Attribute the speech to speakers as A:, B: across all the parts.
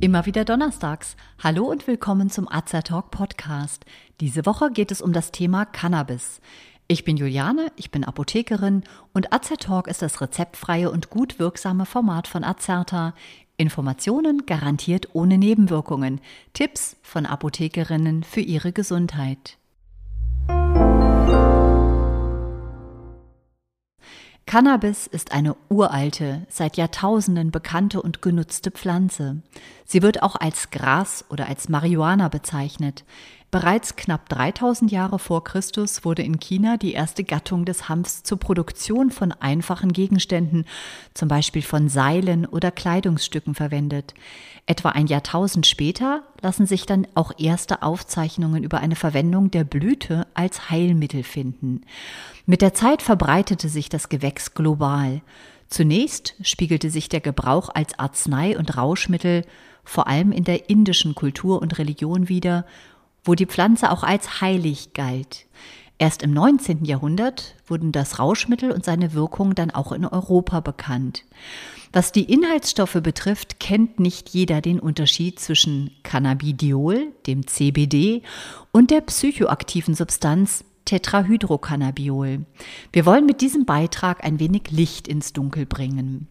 A: Immer wieder donnerstags. Hallo und willkommen zum Azertalk Podcast. Diese Woche geht es um das Thema Cannabis. Ich bin Juliane, ich bin Apothekerin und Azertalk ist das rezeptfreie und gut wirksame Format von Azerta. Informationen garantiert ohne Nebenwirkungen. Tipps von Apothekerinnen für ihre Gesundheit. Cannabis ist eine uralte, seit Jahrtausenden bekannte und genutzte Pflanze. Sie wird auch als Gras oder als Marihuana bezeichnet. Bereits knapp 3000 Jahre vor Christus wurde in China die erste Gattung des Hanfs zur Produktion von einfachen Gegenständen, zum Beispiel von Seilen oder Kleidungsstücken verwendet. Etwa ein Jahrtausend später lassen sich dann auch erste Aufzeichnungen über eine Verwendung der Blüte als Heilmittel finden. Mit der Zeit verbreitete sich das Gewächs global. Zunächst spiegelte sich der Gebrauch als Arznei und Rauschmittel vor allem in der indischen Kultur und Religion wider wo die Pflanze auch als heilig galt. Erst im 19. Jahrhundert wurden das Rauschmittel und seine Wirkung dann auch in Europa bekannt. Was die Inhaltsstoffe betrifft, kennt nicht jeder den Unterschied zwischen Cannabidiol, dem CBD, und der psychoaktiven Substanz Tetrahydrocannabiol. Wir wollen mit diesem Beitrag ein wenig Licht ins Dunkel bringen.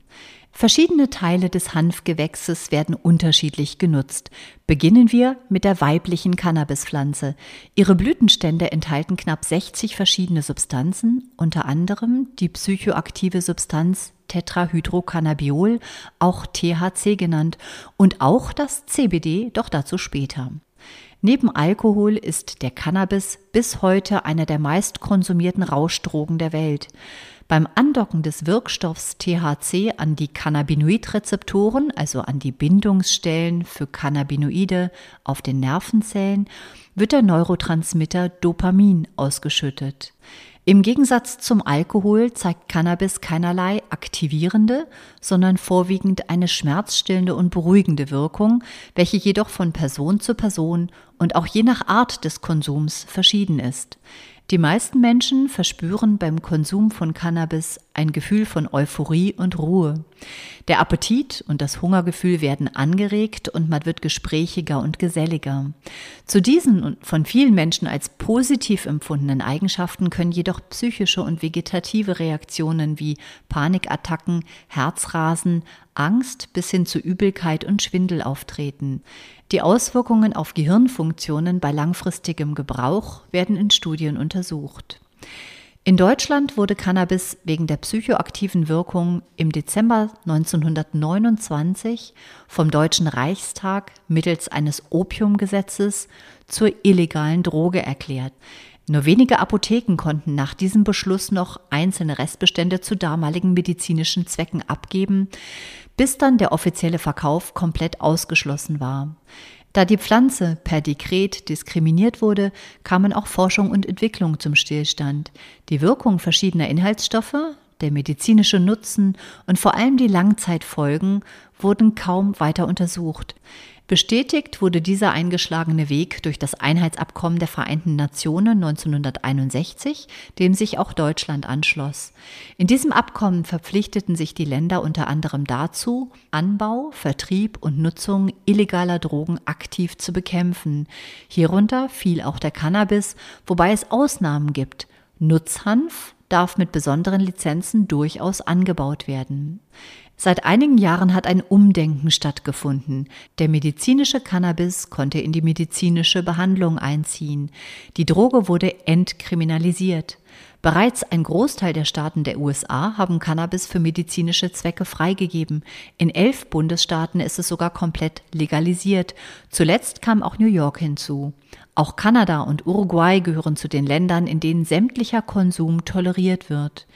A: Verschiedene Teile des Hanfgewächses werden unterschiedlich genutzt. Beginnen wir mit der weiblichen Cannabispflanze. Ihre Blütenstände enthalten knapp 60 verschiedene Substanzen, unter anderem die psychoaktive Substanz Tetrahydrocannabiol, auch THC genannt, und auch das CBD, doch dazu später. Neben Alkohol ist der Cannabis bis heute einer der meistkonsumierten Rauschdrogen der Welt. Beim Andocken des Wirkstoffs THC an die Cannabinoidrezeptoren, also an die Bindungsstellen für Cannabinoide auf den Nervenzellen, wird der Neurotransmitter Dopamin ausgeschüttet. Im Gegensatz zum Alkohol zeigt Cannabis keinerlei aktivierende, sondern vorwiegend eine schmerzstillende und beruhigende Wirkung, welche jedoch von Person zu Person und auch je nach Art des Konsums verschieden ist. Die meisten Menschen verspüren beim Konsum von Cannabis ein Gefühl von Euphorie und Ruhe. Der Appetit und das Hungergefühl werden angeregt und man wird gesprächiger und geselliger. Zu diesen und von vielen Menschen als positiv empfundenen Eigenschaften können jedoch psychische und vegetative Reaktionen wie Panikattacken, Herzrasen, Angst bis hin zu Übelkeit und Schwindel auftreten. Die Auswirkungen auf Gehirnfunktionen bei langfristigem Gebrauch werden in Studien untersucht. In Deutschland wurde Cannabis wegen der psychoaktiven Wirkung im Dezember 1929 vom Deutschen Reichstag mittels eines Opiumgesetzes zur illegalen Droge erklärt. Nur wenige Apotheken konnten nach diesem Beschluss noch einzelne Restbestände zu damaligen medizinischen Zwecken abgeben, bis dann der offizielle Verkauf komplett ausgeschlossen war. Da die Pflanze per Dekret diskriminiert wurde, kamen auch Forschung und Entwicklung zum Stillstand. Die Wirkung verschiedener Inhaltsstoffe, der medizinische Nutzen und vor allem die Langzeitfolgen wurden kaum weiter untersucht. Bestätigt wurde dieser eingeschlagene Weg durch das Einheitsabkommen der Vereinten Nationen 1961, dem sich auch Deutschland anschloss. In diesem Abkommen verpflichteten sich die Länder unter anderem dazu, Anbau, Vertrieb und Nutzung illegaler Drogen aktiv zu bekämpfen. Hierunter fiel auch der Cannabis, wobei es Ausnahmen gibt. Nutzhanf darf mit besonderen Lizenzen durchaus angebaut werden. Seit einigen Jahren hat ein Umdenken stattgefunden. Der medizinische Cannabis konnte in die medizinische Behandlung einziehen. Die Droge wurde entkriminalisiert. Bereits ein Großteil der Staaten der USA haben Cannabis für medizinische Zwecke freigegeben. In elf Bundesstaaten ist es sogar komplett legalisiert. Zuletzt kam auch New York hinzu. Auch Kanada und Uruguay gehören zu den Ländern, in denen sämtlicher Konsum toleriert wird.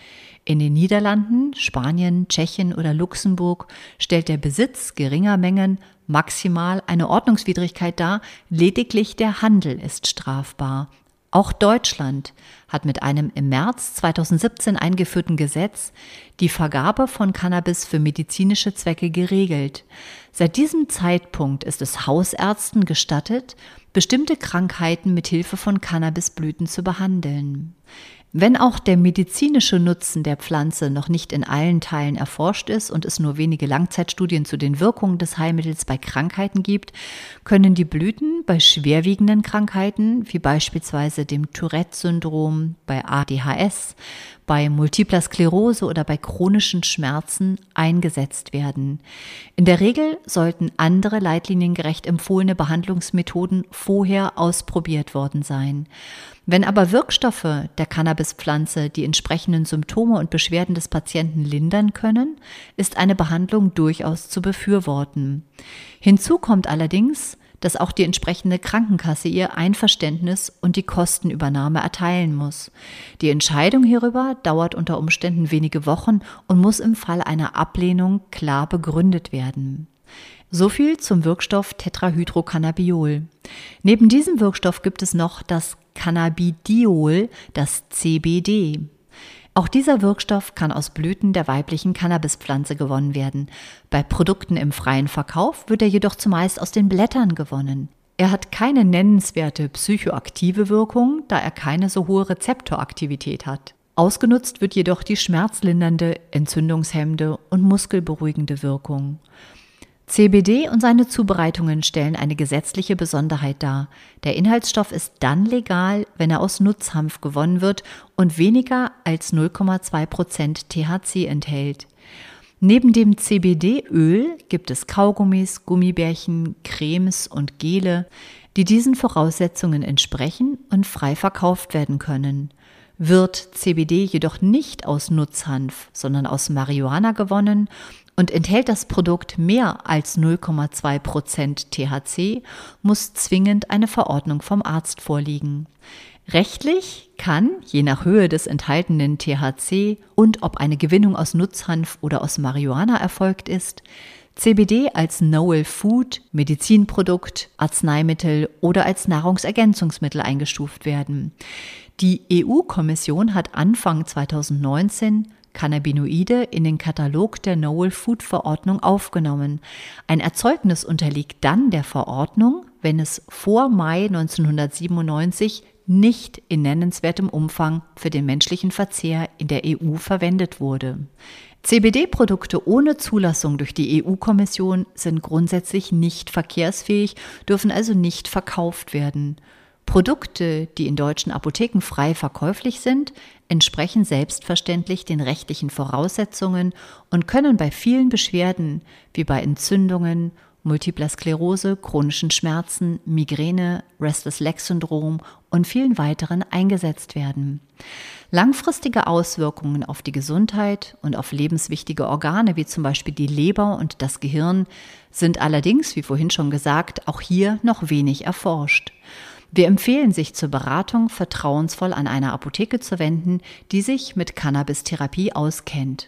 A: In den Niederlanden, Spanien, Tschechien oder Luxemburg stellt der Besitz geringer Mengen maximal eine Ordnungswidrigkeit dar, lediglich der Handel ist strafbar. Auch Deutschland hat mit einem im März 2017 eingeführten Gesetz die Vergabe von Cannabis für medizinische Zwecke geregelt. Seit diesem Zeitpunkt ist es Hausärzten gestattet, bestimmte Krankheiten mit Hilfe von Cannabisblüten zu behandeln. Wenn auch der medizinische Nutzen der Pflanze noch nicht in allen Teilen erforscht ist und es nur wenige Langzeitstudien zu den Wirkungen des Heilmittels bei Krankheiten gibt, können die Blüten bei schwerwiegenden Krankheiten, wie beispielsweise dem Tourette-Syndrom, bei ADHS, bei multipler Sklerose oder bei chronischen Schmerzen eingesetzt werden. In der Regel sollten andere leitliniengerecht empfohlene Behandlungsmethoden vorher ausprobiert worden sein. Wenn aber Wirkstoffe der Cannabispflanze die entsprechenden Symptome und Beschwerden des Patienten lindern können, ist eine Behandlung durchaus zu befürworten. Hinzu kommt allerdings, dass auch die entsprechende Krankenkasse ihr Einverständnis und die Kostenübernahme erteilen muss. Die Entscheidung hierüber dauert unter Umständen wenige Wochen und muss im Fall einer Ablehnung klar begründet werden. So viel zum Wirkstoff Tetrahydrocannabiol. Neben diesem Wirkstoff gibt es noch das Cannabidiol, das CBD. Auch dieser Wirkstoff kann aus Blüten der weiblichen Cannabispflanze gewonnen werden. Bei Produkten im freien Verkauf wird er jedoch zumeist aus den Blättern gewonnen. Er hat keine nennenswerte psychoaktive Wirkung, da er keine so hohe Rezeptoraktivität hat. Ausgenutzt wird jedoch die schmerzlindernde, entzündungshemmende und muskelberuhigende Wirkung. CBD und seine Zubereitungen stellen eine gesetzliche Besonderheit dar. Der Inhaltsstoff ist dann legal, wenn er aus Nutzhanf gewonnen wird und weniger als 0,2 Prozent THC enthält. Neben dem CBD-Öl gibt es Kaugummis, Gummibärchen, Cremes und Gele, die diesen Voraussetzungen entsprechen und frei verkauft werden können. Wird CBD jedoch nicht aus Nutzhanf, sondern aus Marihuana gewonnen und enthält das Produkt mehr als 0,2 Prozent THC, muss zwingend eine Verordnung vom Arzt vorliegen. Rechtlich kann, je nach Höhe des enthaltenen THC und ob eine Gewinnung aus Nutzhanf oder aus Marihuana erfolgt ist, CBD als Novel Food, Medizinprodukt, Arzneimittel oder als Nahrungsergänzungsmittel eingestuft werden. Die EU-Kommission hat Anfang 2019 Cannabinoide in den Katalog der Novel Food Verordnung aufgenommen. Ein Erzeugnis unterliegt dann der Verordnung, wenn es vor Mai 1997 nicht in nennenswertem Umfang für den menschlichen Verzehr in der EU verwendet wurde. CBD-Produkte ohne Zulassung durch die EU-Kommission sind grundsätzlich nicht verkehrsfähig, dürfen also nicht verkauft werden. Produkte, die in deutschen Apotheken frei verkäuflich sind, entsprechen selbstverständlich den rechtlichen Voraussetzungen und können bei vielen Beschwerden wie bei Entzündungen, Multipler Sklerose, chronischen Schmerzen, Migräne, Restless Leg Syndrom und vielen weiteren eingesetzt werden. Langfristige Auswirkungen auf die Gesundheit und auf lebenswichtige Organe wie zum Beispiel die Leber und das Gehirn sind allerdings, wie vorhin schon gesagt, auch hier noch wenig erforscht. Wir empfehlen sich zur Beratung vertrauensvoll an eine Apotheke zu wenden, die sich mit Cannabis-Therapie auskennt.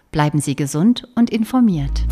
A: Bleiben Sie gesund und informiert.